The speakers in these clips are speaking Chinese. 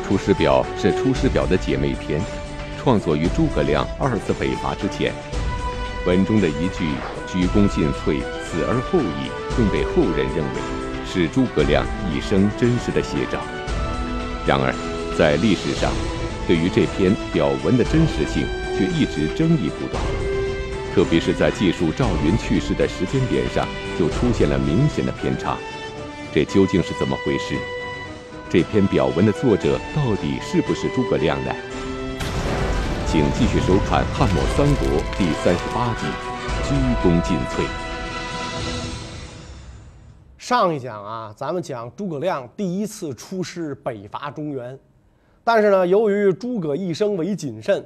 出师表》是《出师表》的姐妹篇，创作于诸葛亮二次北伐之前。文中的一句“鞠躬尽瘁，死而后已”，更被后人认为是诸葛亮一生真实的写照。然而，在历史上，对于这篇表文的真实性却一直争议不断，特别是在记述赵云去世的时间点上，就出现了明显的偏差。这究竟是怎么回事？这篇表文的作者到底是不是诸葛亮呢？请继续收看《汉末三国》第三十八集《鞠躬尽瘁》。上一讲啊，咱们讲诸葛亮第一次出师北伐中原，但是呢，由于诸葛一生为谨慎，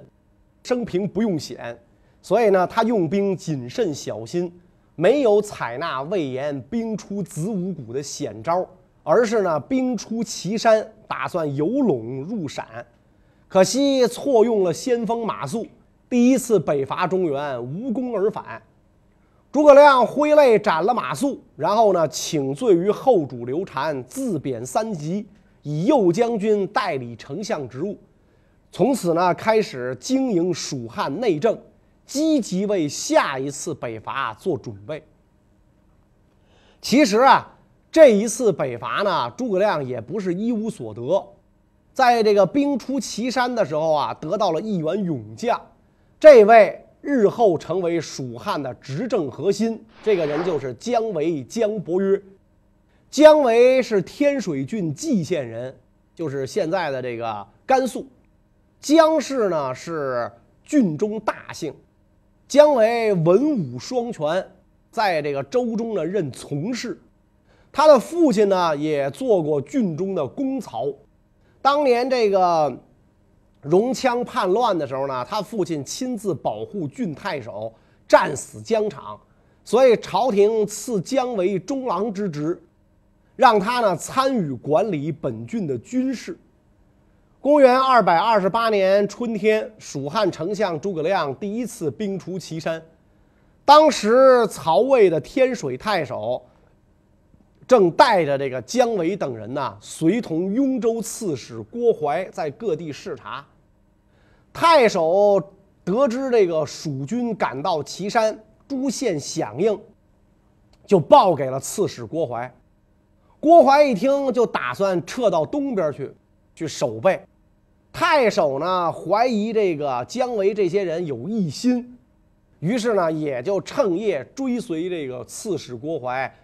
生平不用险，所以呢，他用兵谨慎小心，没有采纳魏延兵出子午谷的险招。而是呢，兵出祁山，打算由陇入陕，可惜错用了先锋马谡，第一次北伐中原无功而返。诸葛亮挥泪斩了马谡，然后呢，请罪于后主刘禅，自贬三级，以右将军代理丞相职务。从此呢，开始经营蜀汉内政，积极为下一次北伐做准备。其实啊。这一次北伐呢，诸葛亮也不是一无所得，在这个兵出祁山的时候啊，得到了一员勇将，这位日后成为蜀汉的执政核心，这个人就是姜维姜伯约。姜维是天水郡蓟县人，就是现在的这个甘肃。姜氏呢是郡中大姓，姜维文武双全，在这个州中呢任从事。他的父亲呢，也做过郡中的公曹。当年这个荣羌叛乱的时候呢，他父亲亲自保护郡太守，战死疆场，所以朝廷赐姜维中郎之职，让他呢参与管理本郡的军事。公元二百二十八年春天，蜀汉丞相诸葛亮第一次兵出祁山，当时曹魏的天水太守。正带着这个姜维等人呢，随同雍州刺史郭淮在各地视察。太守得知这个蜀军赶到岐山，诸县响应，就报给了刺史郭淮。郭淮一听，就打算撤到东边去，去守备。太守呢，怀疑这个姜维这些人有异心，于是呢，也就趁夜追随这个刺史郭淮。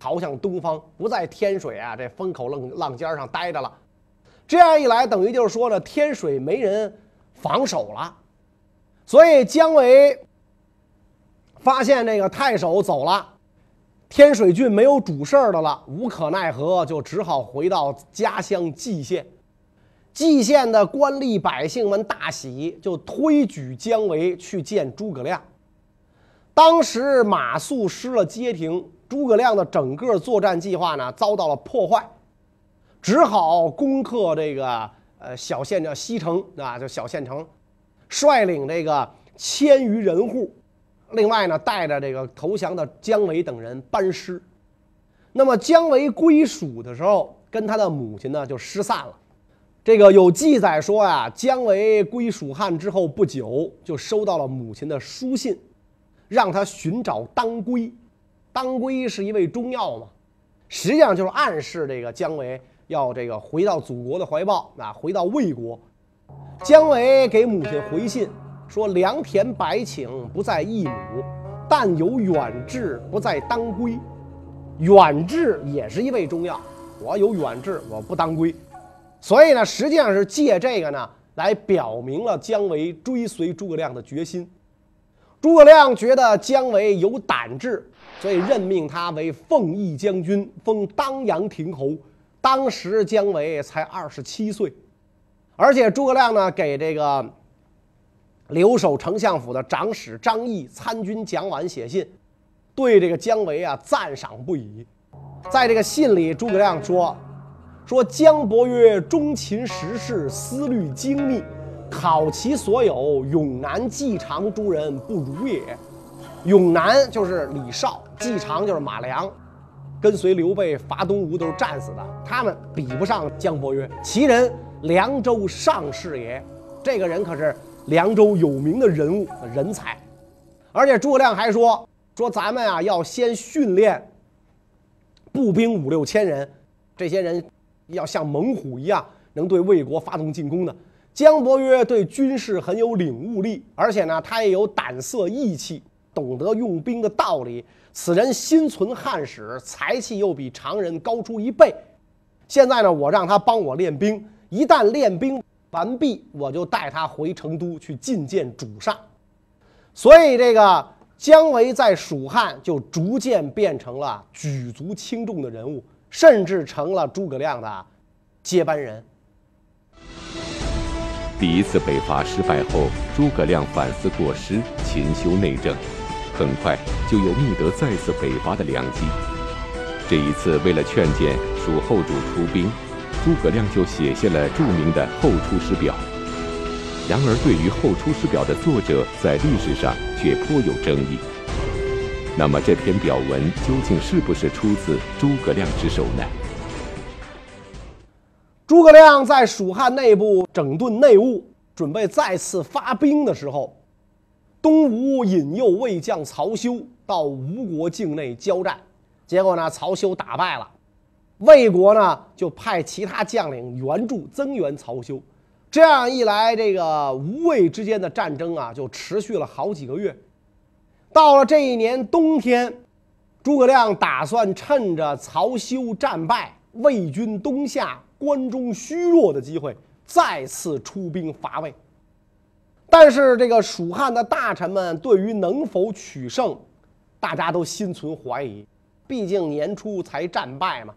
逃向东方，不在天水啊这风口浪浪尖上待着了。这样一来，等于就是说呢，天水没人防守了。所以姜维发现这个太守走了，天水郡没有主事儿的了，无可奈何，就只好回到家乡蓟县。蓟县的官吏百姓们大喜，就推举姜维去见诸葛亮。当时马谡失了街亭。诸葛亮的整个作战计划呢遭到了破坏，只好攻克这个呃小县叫西城啊，就小县城，率领这个千余人户，另外呢带着这个投降的姜维等人班师。那么姜维归蜀的时候，跟他的母亲呢就失散了。这个有记载说呀，姜维归蜀汉之后不久，就收到了母亲的书信，让他寻找当归。当归是一味中药嘛，实际上就是暗示这个姜维要这个回到祖国的怀抱啊，回到魏国。姜维给母亲回信说：“良田百顷不在一亩，但有远志不在当归。远志也是一味中药，我有远志，我不当归。所以呢，实际上是借这个呢来表明了姜维追随诸葛亮的决心。诸葛亮觉得姜维有胆志。”所以任命他为奉义将军，封当阳亭侯。当时姜维才二十七岁，而且诸葛亮呢给这个留守丞相府的长史张毅、参军蒋琬写信，对这个姜维啊赞赏不已。在这个信里，诸葛亮说：“说姜伯约忠勤实事，思虑精密，考其所有，永难继长诸人不如也。”永南就是李绍，季常就是马良，跟随刘备伐东吴都是战死的，他们比不上姜伯约。其人凉州上士也。这个人可是凉州有名的人物人才。而且诸葛亮还说说咱们啊要先训练步兵五六千人，这些人要像猛虎一样，能对魏国发动进攻的。姜伯约对军事很有领悟力，而且呢，他也有胆色义气，懂得用兵的道理。此人心存汉室，才气又比常人高出一倍。现在呢，我让他帮我练兵，一旦练兵完毕，我就带他回成都去觐见主上。所以，这个姜维在蜀汉就逐渐变成了举足轻重的人物，甚至成了诸葛亮的接班人。第一次北伐失败后，诸葛亮反思过失，勤修内政，很快就有觅得再次北伐的良机。这一次，为了劝谏蜀后主出兵，诸葛亮就写下了著名的《后出师表》。然而，对于《后出师表》的作者，在历史上却颇有争议。那么，这篇表文究竟是不是出自诸葛亮之手呢？诸葛亮在蜀汉内部整顿内务，准备再次发兵的时候，东吴引诱魏将曹休到吴国境内交战，结果呢，曹休打败了，魏国呢就派其他将领援助增援曹休。这样一来，这个吴魏之间的战争啊，就持续了好几个月。到了这一年冬天，诸葛亮打算趁着曹休战败、魏军东下、关中虚弱的机会，再次出兵伐魏。但是，这个蜀汉的大臣们对于能否取胜，大家都心存怀疑。毕竟年初才战败嘛，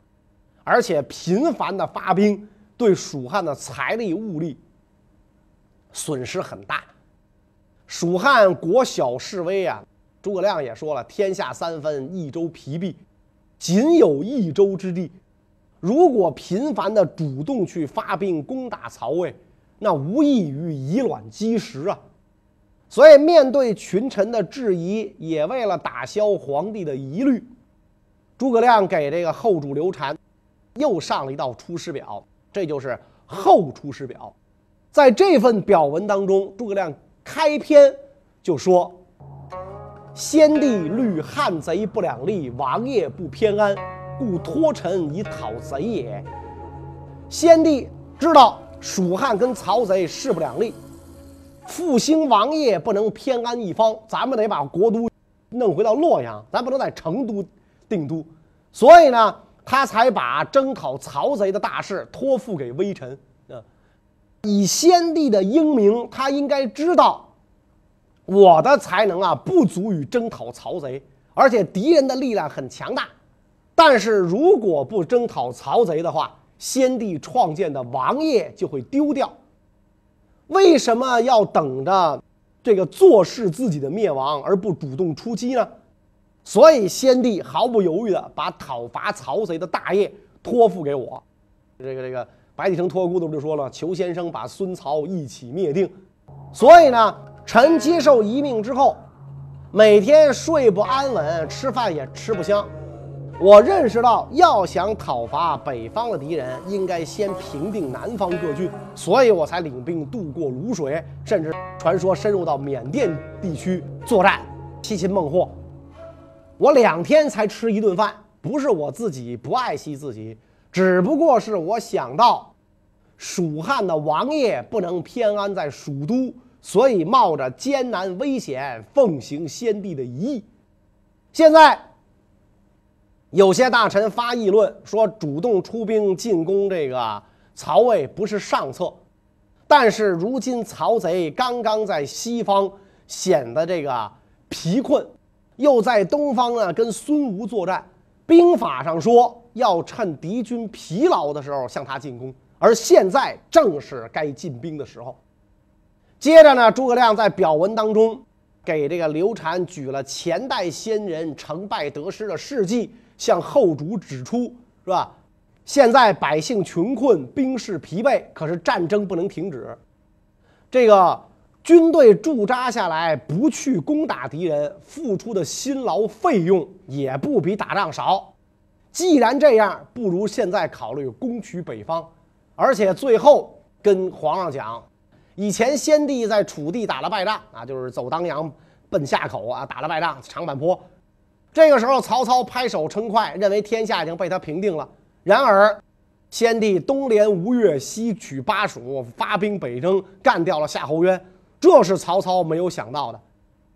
而且频繁的发兵。对蜀汉的财力物力损失很大，蜀汉国小势微啊。诸葛亮也说了：“天下三分，益州疲弊，仅有益州之地。如果频繁的主动去发兵攻打曹魏，那无异于以卵击石啊。”所以，面对群臣的质疑，也为了打消皇帝的疑虑，诸葛亮给这个后主刘禅又上了一道出师表。这就是《后出师表》，在这份表文当中，诸葛亮开篇就说：“先帝虑汉贼不两立，王业不偏安，故托臣以讨贼也。”先帝知道蜀汉跟曹贼势不两立，复兴王业不能偏安一方，咱们得把国都弄回到洛阳，咱不能在成都定都，所以呢。他才把征讨曹贼的大事托付给微臣啊！以先帝的英明，他应该知道我的才能啊不足以征讨曹贼，而且敌人的力量很强大。但是如果不征讨曹贼的话，先帝创建的王业就会丢掉。为什么要等着这个坐视自己的灭亡而不主动出击呢？所以，先帝毫不犹豫地把讨伐曹贼的大业托付给我。这个这个白帝城托孤的不就说了：“求先生把孙曹一起灭定。”所以呢，臣接受遗命之后，每天睡不安稳，吃饭也吃不香。我认识到，要想讨伐北方的敌人，应该先平定南方各郡，所以我才领兵渡过泸水，甚至传说深入到缅甸地区作战，七擒孟获。我两天才吃一顿饭，不是我自己不爱惜自己，只不过是我想到，蜀汉的王爷不能偏安在蜀都，所以冒着艰难危险奉行先帝的遗意。现在有些大臣发议论说，主动出兵进攻这个曹魏不是上策，但是如今曹贼刚刚在西方显得这个疲困。又在东方呢，跟孙吴作战。兵法上说，要趁敌军疲劳的时候向他进攻，而现在正是该进兵的时候。接着呢，诸葛亮在表文当中给这个刘禅举了前代先人成败得失的事迹，向后主指出，是吧？现在百姓穷困，兵士疲惫，可是战争不能停止。这个。军队驻扎下来，不去攻打敌人，付出的辛劳费用也不比打仗少。既然这样，不如现在考虑攻取北方。而且最后跟皇上讲，以前先帝在楚地打了败仗啊，就是走当阳奔夏口啊，打了败仗长坂坡。这个时候，曹操拍手称快，认为天下已经被他平定了。然而，先帝东连吴越，西取巴蜀，发兵北征，干掉了夏侯渊，这是曹操没有想到的。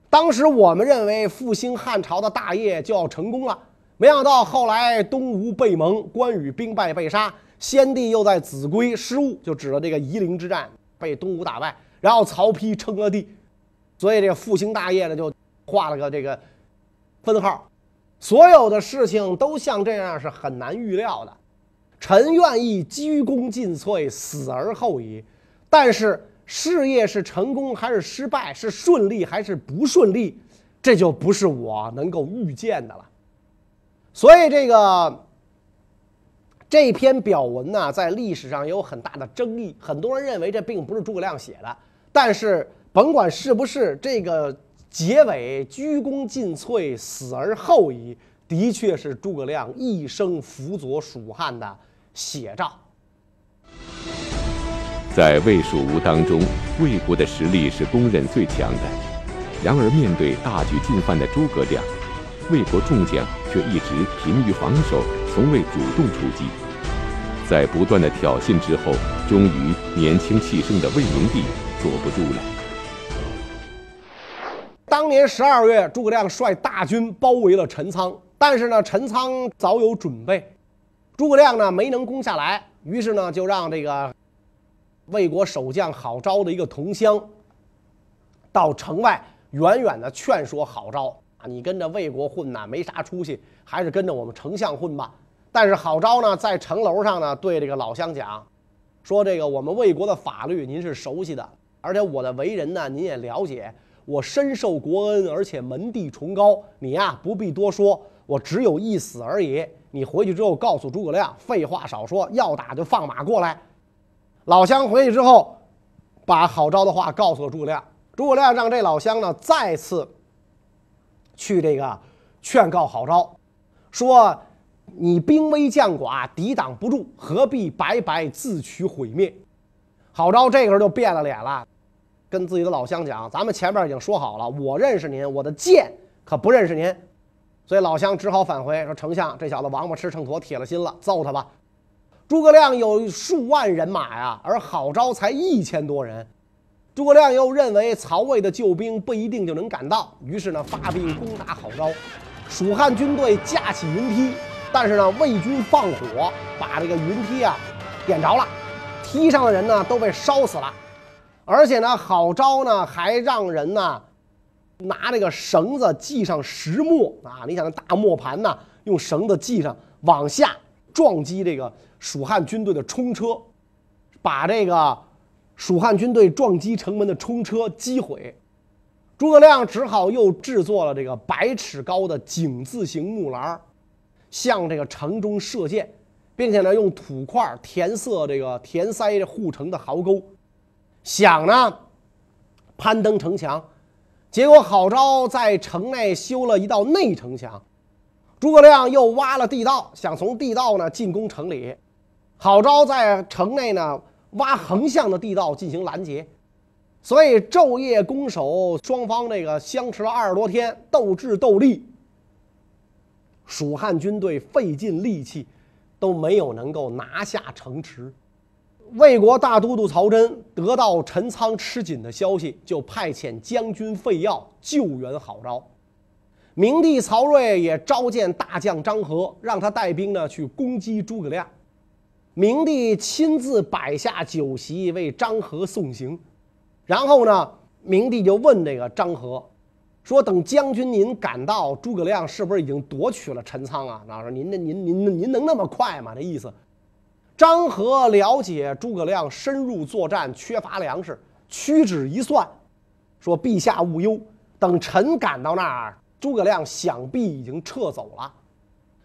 当时我们认为复兴汉朝的大业就要成功了，没想到后来东吴被蒙，关羽兵败被杀，先帝又在秭归失误，就指了这个夷陵之战被东吴打败，然后曹丕称了帝，所以这个复兴大业呢就画了个这个分号。所有的事情都像这样是很难预料的。臣愿意鞠躬尽瘁，死而后已。但是事业是成功还是失败，是顺利还是不顺利，这就不是我能够预见的了。所以这个这篇表文呢，在历史上有很大的争议。很多人认为这并不是诸葛亮写的，但是甭管是不是这个。结尾鞠躬尽瘁，死而后已，的确是诸葛亮一生辅佐蜀汉的写照。在魏蜀吴当中，魏国的实力是公认最强的。然而，面对大举进犯的诸葛亮，魏国众将却一直疲于防守，从未主动出击。在不断的挑衅之后，终于年轻气盛的魏明帝坐不住了。当年十二月，诸葛亮率大军包围了陈仓，但是呢，陈仓早有准备，诸葛亮呢没能攻下来，于是呢就让这个魏国守将郝昭的一个同乡到城外远远的劝说郝昭啊，你跟着魏国混呐，没啥出息，还是跟着我们丞相混吧。但是郝昭呢在城楼上呢对这个老乡讲，说这个我们魏国的法律您是熟悉的，而且我的为人呢您也了解。我深受国恩，而且门第崇高。你呀，不必多说，我只有一死而已。你回去之后告诉诸葛亮，废话少说，要打就放马过来。老乡回去之后，把郝昭的话告诉了诸葛亮。诸葛亮让这老乡呢再次去这个劝告郝昭，说你兵微将寡，抵挡不住，何必白白自取毁灭？郝昭这个时候就变了脸了。跟自己的老乡讲，咱们前面已经说好了，我认识您，我的剑可不认识您，所以老乡只好返回说：“丞相，这小子王八吃秤砣，铁了心了，揍他吧。”诸葛亮有数万人马呀，而郝昭才一千多人。诸葛亮又认为曹魏的救兵不一定就能赶到，于是呢发兵攻打郝昭。蜀汉军队架起云梯，但是呢魏军放火把这个云梯啊点着了，梯上的人呢都被烧死了。而且呢，郝昭呢还让人呢拿这个绳子系上石磨啊，你想那大磨盘呢，用绳子系上往下撞击这个蜀汉军队的冲车，把这个蜀汉军队撞击城门的冲车击毁。诸葛亮只好又制作了这个百尺高的井字形木栏，向这个城中射箭，并且呢用土块填塞这个填塞护城的壕沟。想呢，攀登城墙，结果郝昭在城内修了一道内城墙，诸葛亮又挖了地道，想从地道呢进攻城里。郝昭在城内呢挖横向的地道进行拦截，所以昼夜攻守，双方那个相持了二十多天，斗智斗力，蜀汉军队费尽力气，都没有能够拿下城池。魏国大都督曹真得到陈仓吃紧的消息，就派遣将军费耀救援郝昭。明帝曹睿也召见大将张合，让他带兵呢去攻击诸葛亮。明帝亲自摆下酒席为张合送行，然后呢，明帝就问这个张合，说：“等将军您赶到，诸葛亮是不是已经夺取了陈仓啊？”那说：“您那您您您能那么快吗？”这意思。张合了解诸葛亮深入作战，缺乏粮食，屈指一算，说：“陛下勿忧，等臣赶到那儿，诸葛亮想必已经撤走了。”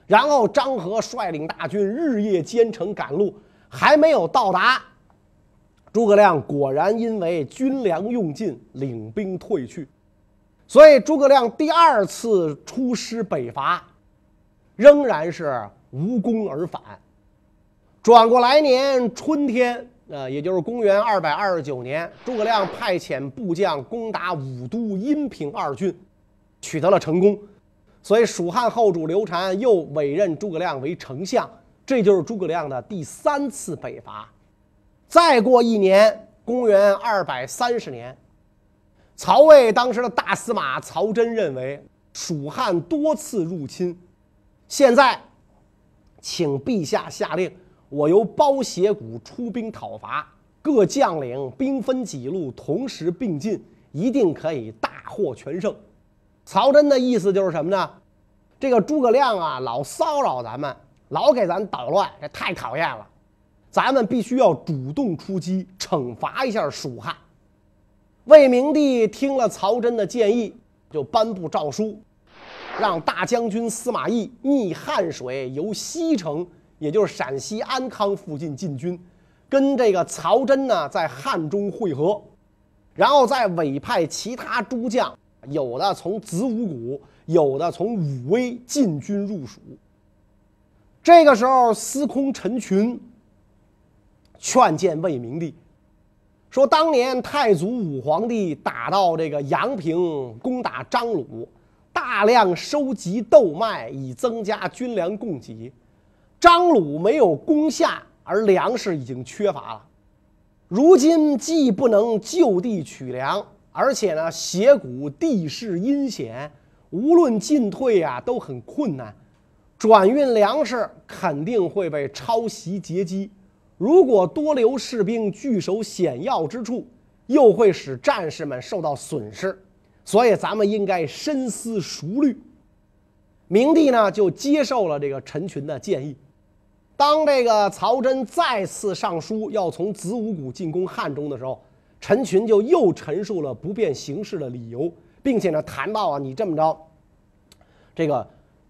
然后张合率领大军日夜兼程赶路，还没有到达，诸葛亮果然因为军粮用尽，领兵退去。所以诸葛亮第二次出师北伐，仍然是无功而返。转过来年春天呃，也就是公元二百二十九年，诸葛亮派遣部将攻打武都、阴平二郡，取得了成功。所以蜀汉后主刘禅又委任诸葛亮为丞相，这就是诸葛亮的第三次北伐。再过一年，公元二百三十年，曹魏当时的大司马曹真认为蜀汉多次入侵，现在，请陛下下令。我由包斜谷出兵讨伐，各将领兵分几路，同时并进，一定可以大获全胜。曹真的意思就是什么呢？这个诸葛亮啊，老骚扰咱们，老给咱捣乱，这太讨厌了。咱们必须要主动出击，惩罚一下蜀汉。魏明帝听了曹真的建议，就颁布诏书，让大将军司马懿逆汉水由西城。也就是陕西安康附近进军，跟这个曹真呢在汉中会合，然后再委派其他诸将，有的从子午谷，有的从武威进军入蜀。这个时候，司空陈群劝谏魏明帝，说当年太祖武皇帝打到这个阳平，攻打张鲁，大量收集豆麦，以增加军粮供给。张鲁没有攻下，而粮食已经缺乏了。如今既不能就地取粮，而且呢，斜谷地势阴险，无论进退啊都很困难，转运粮食肯定会被抄袭劫机。如果多留士兵据守险要之处，又会使战士们受到损失。所以咱们应该深思熟虑。明帝呢，就接受了这个陈群的建议。当这个曹真再次上书要从子午谷进攻汉中的时候，陈群就又陈述了不便行事的理由，并且呢谈到啊，你这么着，这个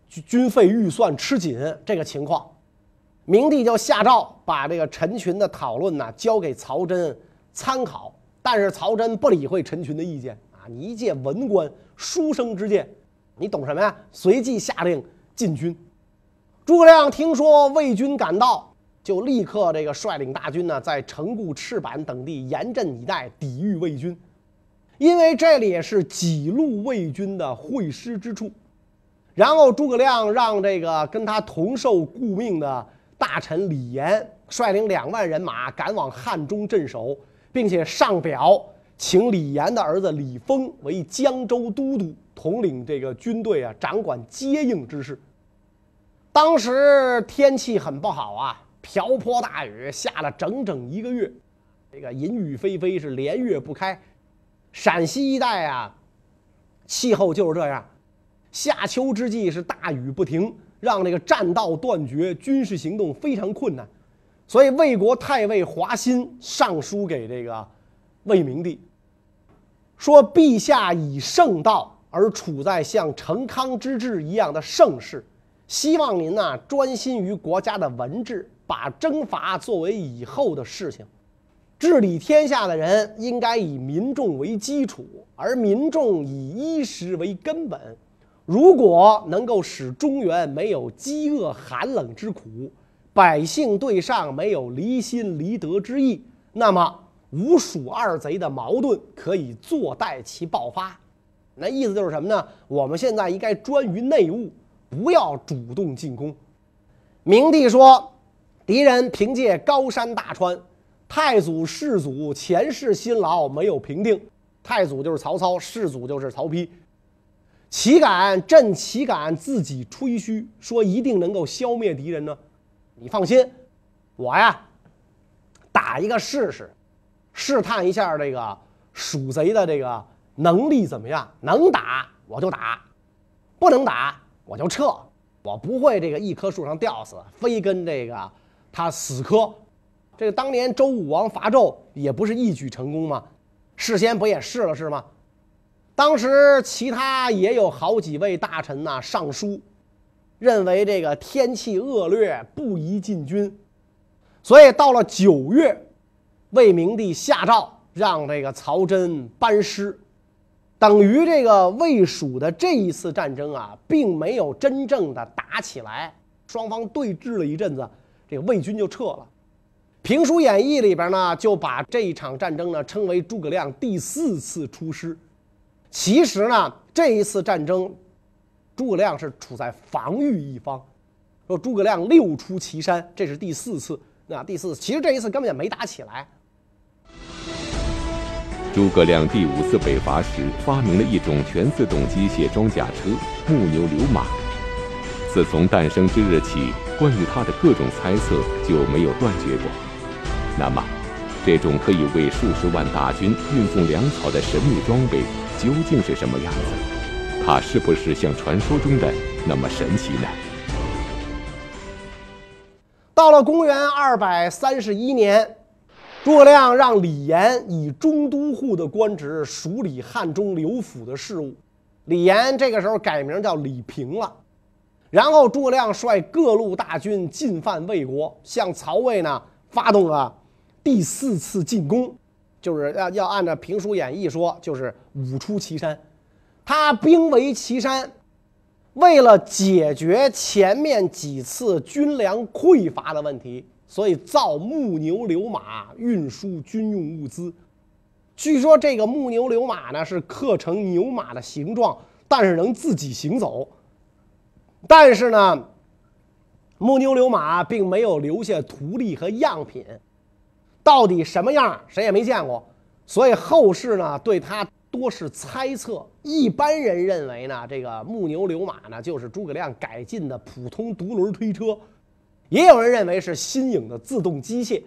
军军费预算吃紧这个情况，明帝就下诏把这个陈群的讨论呢交给曹真参考。但是曹真不理会陈群的意见啊，你一介文官，书生之见，你懂什么呀？随即下令进军。诸葛亮听说魏军赶到，就立刻这个率领大军呢，在城固、赤坂等地严阵以待，抵御魏军。因为这里也是几路魏军的会师之处。然后诸葛亮让这个跟他同受顾命的大臣李严率领两万人马赶往汉中镇守，并且上表请李严的儿子李丰为江州都督，统领这个军队啊，掌管接应之事。当时天气很不好啊，瓢泼大雨下了整整一个月，这个淫雨霏霏是连月不开。陕西一带啊，气候就是这样，夏秋之际是大雨不停，让这个栈道断绝，军事行动非常困难。所以魏国太尉华歆上书给这个魏明帝，说：“陛下以圣道而处在像成康之治一样的盛世。”希望您呢专心于国家的文治，把征伐作为以后的事情。治理天下的人应该以民众为基础，而民众以衣食为根本。如果能够使中原没有饥饿寒冷之苦，百姓对上没有离心离德之意，那么吴蜀二贼的矛盾可以坐待其爆发。那意思就是什么呢？我们现在应该专于内务。不要主动进攻。明帝说：“敌人凭借高山大川，太祖世祖前世辛劳没有平定。太祖就是曹操，世祖就是曹丕。岂敢朕岂敢自己吹嘘说一定能够消灭敌人呢？你放心，我呀，打一个试试，试探一下这个蜀贼的这个能力怎么样？能打我就打，不能打。”我就撤，我不会这个一棵树上吊死，非跟这个他死磕。这个当年周武王伐纣也不是一举成功吗？事先不也试了试吗？当时其他也有好几位大臣呐上书，认为这个天气恶劣不宜进军，所以到了九月，魏明帝下诏让这个曹真班师。等于这个魏蜀的这一次战争啊，并没有真正的打起来，双方对峙了一阵子，这个魏军就撤了。评书演义》里边呢，就把这一场战争呢称为诸葛亮第四次出师。其实呢，这一次战争，诸葛亮是处在防御一方。说诸葛亮六出祁山，这是第四次。那第四，其实这一次根本也没打起来。诸葛亮第五次北伐时，发明了一种全自动机械装甲车——木牛流马。自从诞生之日起，关于它的各种猜测就没有断绝过。那么，这种可以为数十万大军运送粮草的神秘装备究竟是什么样子？它是不是像传说中的那么神奇呢？到了公元二百三十一年。诸葛亮让李严以中都护的官职署理汉中刘府的事务，李严这个时候改名叫李平了。然后诸葛亮率各路大军进犯魏国，向曹魏呢发动了第四次进攻，就是要要按照评书演义说，就是五出祁山。他兵围祁山，为了解决前面几次军粮匮乏的问题。所以造木牛流马运输军用物资，据说这个木牛流马呢是刻成牛马的形状，但是能自己行走。但是呢，木牛流马并没有留下图例和样品，到底什么样谁也没见过。所以后世呢对它多是猜测。一般人认为呢，这个木牛流马呢就是诸葛亮改进的普通独轮推车。也有人认为是新颖的自动机械，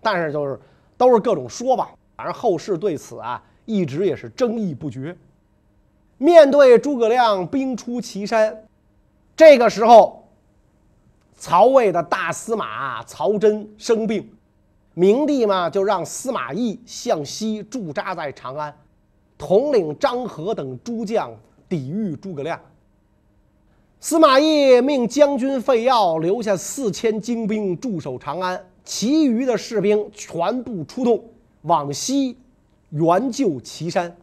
但是就是都是各种说吧。反正后世对此啊一直也是争议不绝。面对诸葛亮兵出祁山，这个时候，曹魏的大司马曹真生病，明帝嘛就让司马懿向西驻扎在长安，统领张合等诸将抵御诸葛亮。司马懿命将军费耀留下四千精兵驻守长安，其余的士兵全部出动往西援救祁山。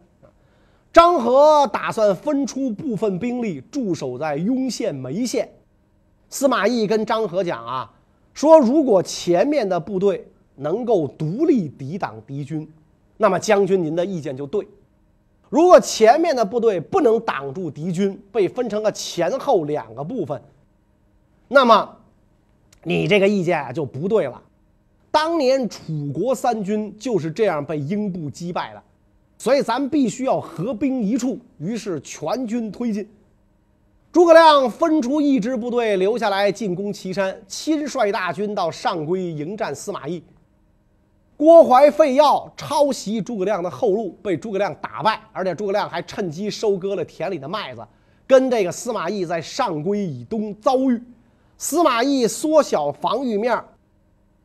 张合打算分出部分兵力驻守在雍县、眉县。司马懿跟张合讲啊，说如果前面的部队能够独立抵挡敌军，那么将军您的意见就对。如果前面的部队不能挡住敌军，被分成了前后两个部分，那么你这个意见啊就不对了。当年楚国三军就是这样被英布击败的，所以咱们必须要合兵一处。于是全军推进。诸葛亮分出一支部队留下来进攻岐山，亲率大军到上邽迎战司马懿。郭淮、废药抄袭诸葛亮的后路，被诸葛亮打败，而且诸葛亮还趁机收割了田里的麦子，跟这个司马懿在上邽以东遭遇。司马懿缩小防御面，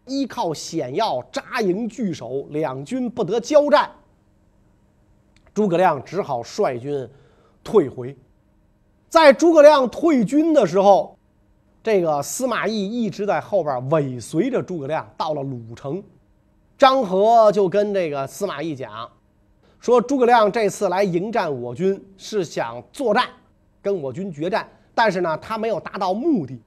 依靠险要扎营据守，两军不得交战。诸葛亮只好率军退回。在诸葛亮退军的时候，这个司马懿一直在后边尾随着诸葛亮，到了鲁城。张合就跟这个司马懿讲，说诸葛亮这次来迎战我军是想作战，跟我军决战，但是呢，他没有达到目的，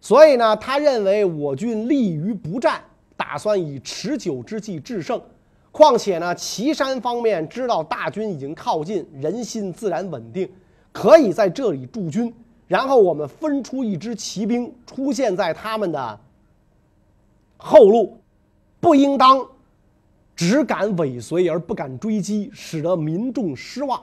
所以呢，他认为我军立于不战，打算以持久之计制胜。况且呢，岐山方面知道大军已经靠近，人心自然稳定，可以在这里驻军，然后我们分出一支骑兵出现在他们的后路。不应当只敢尾随而不敢追击，使得民众失望。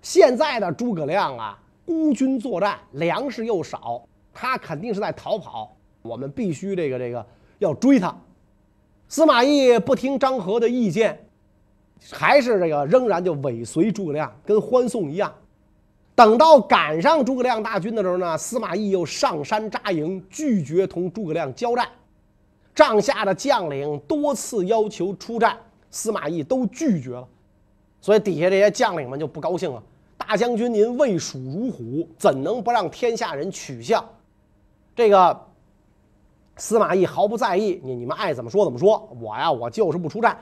现在的诸葛亮啊，孤军作战，粮食又少，他肯定是在逃跑。我们必须这个这个要追他。司马懿不听张合的意见，还是这个仍然就尾随诸葛亮，跟欢送一样。等到赶上诸葛亮大军的时候呢，司马懿又上山扎营，拒绝同诸葛亮交战。帐下的将领多次要求出战，司马懿都拒绝了，所以底下这些将领们就不高兴了。大将军您畏蜀如虎，怎能不让天下人取笑？这个司马懿毫不在意，你你们爱怎么说怎么说，我呀我就是不出战。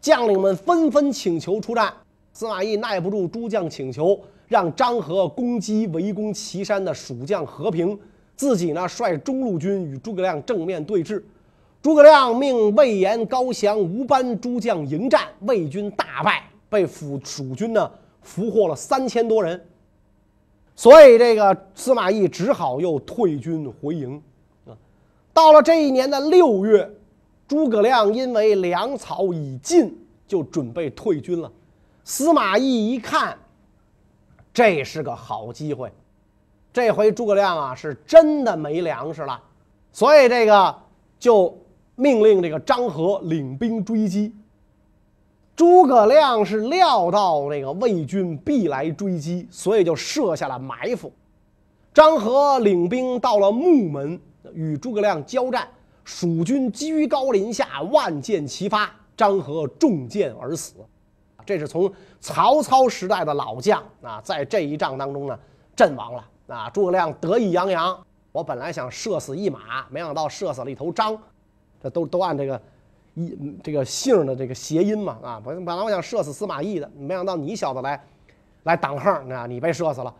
将领们纷纷请求出战，司马懿耐不住诸将请求，让张合攻击围攻岐山的蜀将和平，自己呢率中路军与诸葛亮正面对峙。诸葛亮命魏延、高翔、吴班诸将迎战，魏军大败，被蜀蜀军呢俘获了三千多人。所以这个司马懿只好又退军回营。啊，到了这一年的六月，诸葛亮因为粮草已尽，就准备退军了。司马懿一看，这是个好机会，这回诸葛亮啊是真的没粮食了，所以这个就。命令这个张合领兵追击。诸葛亮是料到那个魏军必来追击，所以就设下了埋伏。张合领兵到了木门，与诸葛亮交战。蜀军居高临下，万箭齐发，张合中箭而死。这是从曹操时代的老将啊，在这一仗当中呢阵亡了啊。诸葛亮得意洋洋，我本来想射死一马，没想到射死了一头张。这都都按这个一这个姓的这个谐音嘛啊！本本来我想射死司马懿的，没想到你小子来来挡横，啊，你被射死了。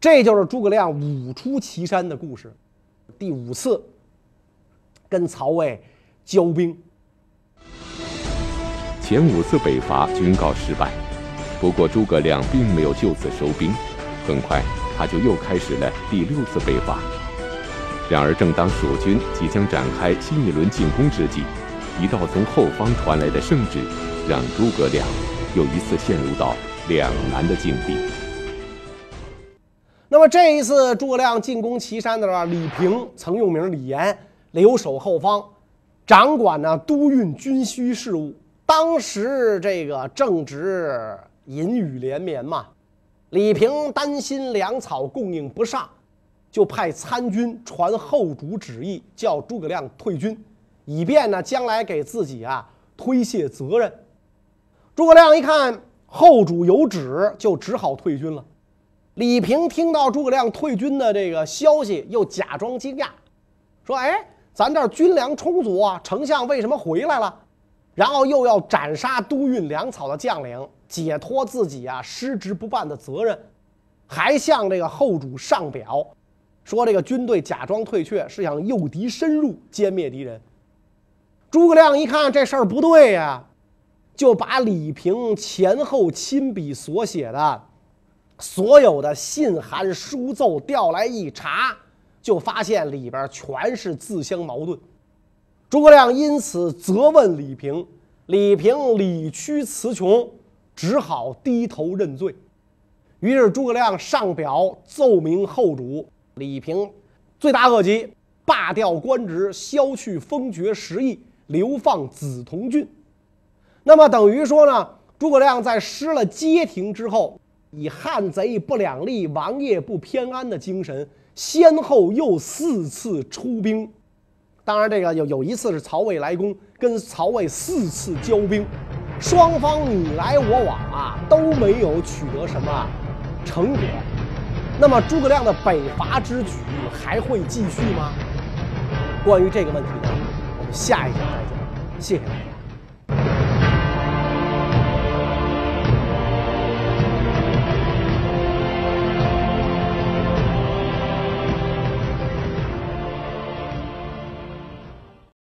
这就是诸葛亮五出祁山的故事，第五次跟曹魏交兵。前五次北伐均告失败，不过诸葛亮并没有就此收兵，很快他就又开始了第六次北伐。然而，正当蜀军即将展开新一轮进攻之际，一道从后方传来的圣旨，让诸葛亮又一次陷入到两难的境地。那么这一次诸葛亮进攻岐山的时候，李平曾用名李严，留守后方，掌管呢都运军需事务。当时这个正值阴雨连绵嘛，李平担心粮草供应不上。就派参军传后主旨意，叫诸葛亮退军，以便呢将来给自己啊推卸责任。诸葛亮一看后主有旨，就只好退军了。李平听到诸葛亮退军的这个消息，又假装惊讶，说：“哎，咱这儿军粮充足啊，丞相为什么回来了？”然后又要斩杀都运粮草的将领，解脱自己啊失职不办的责任，还向这个后主上表。说这个军队假装退却，是想诱敌深入，歼灭敌人。诸葛亮一看这事儿不对呀，就把李平前后亲笔所写的所有的信函书奏调来一查，就发现里边全是自相矛盾。诸葛亮因此责问李平，李平理屈词穷，只好低头认罪。于是诸葛亮上表奏明后主。李平罪大恶极，罢掉官职，削去封爵十邑，流放梓潼郡。那么等于说呢，诸葛亮在失了街亭之后，以汉贼不两立，王爷不偏安的精神，先后又四次出兵。当然，这个有有一次是曹魏来攻，跟曹魏四次交兵，双方你来我往啊，都没有取得什么成果。那么诸葛亮的北伐之举还会继续吗？关于这个问题呢，我们下一讲再讲。谢谢大家。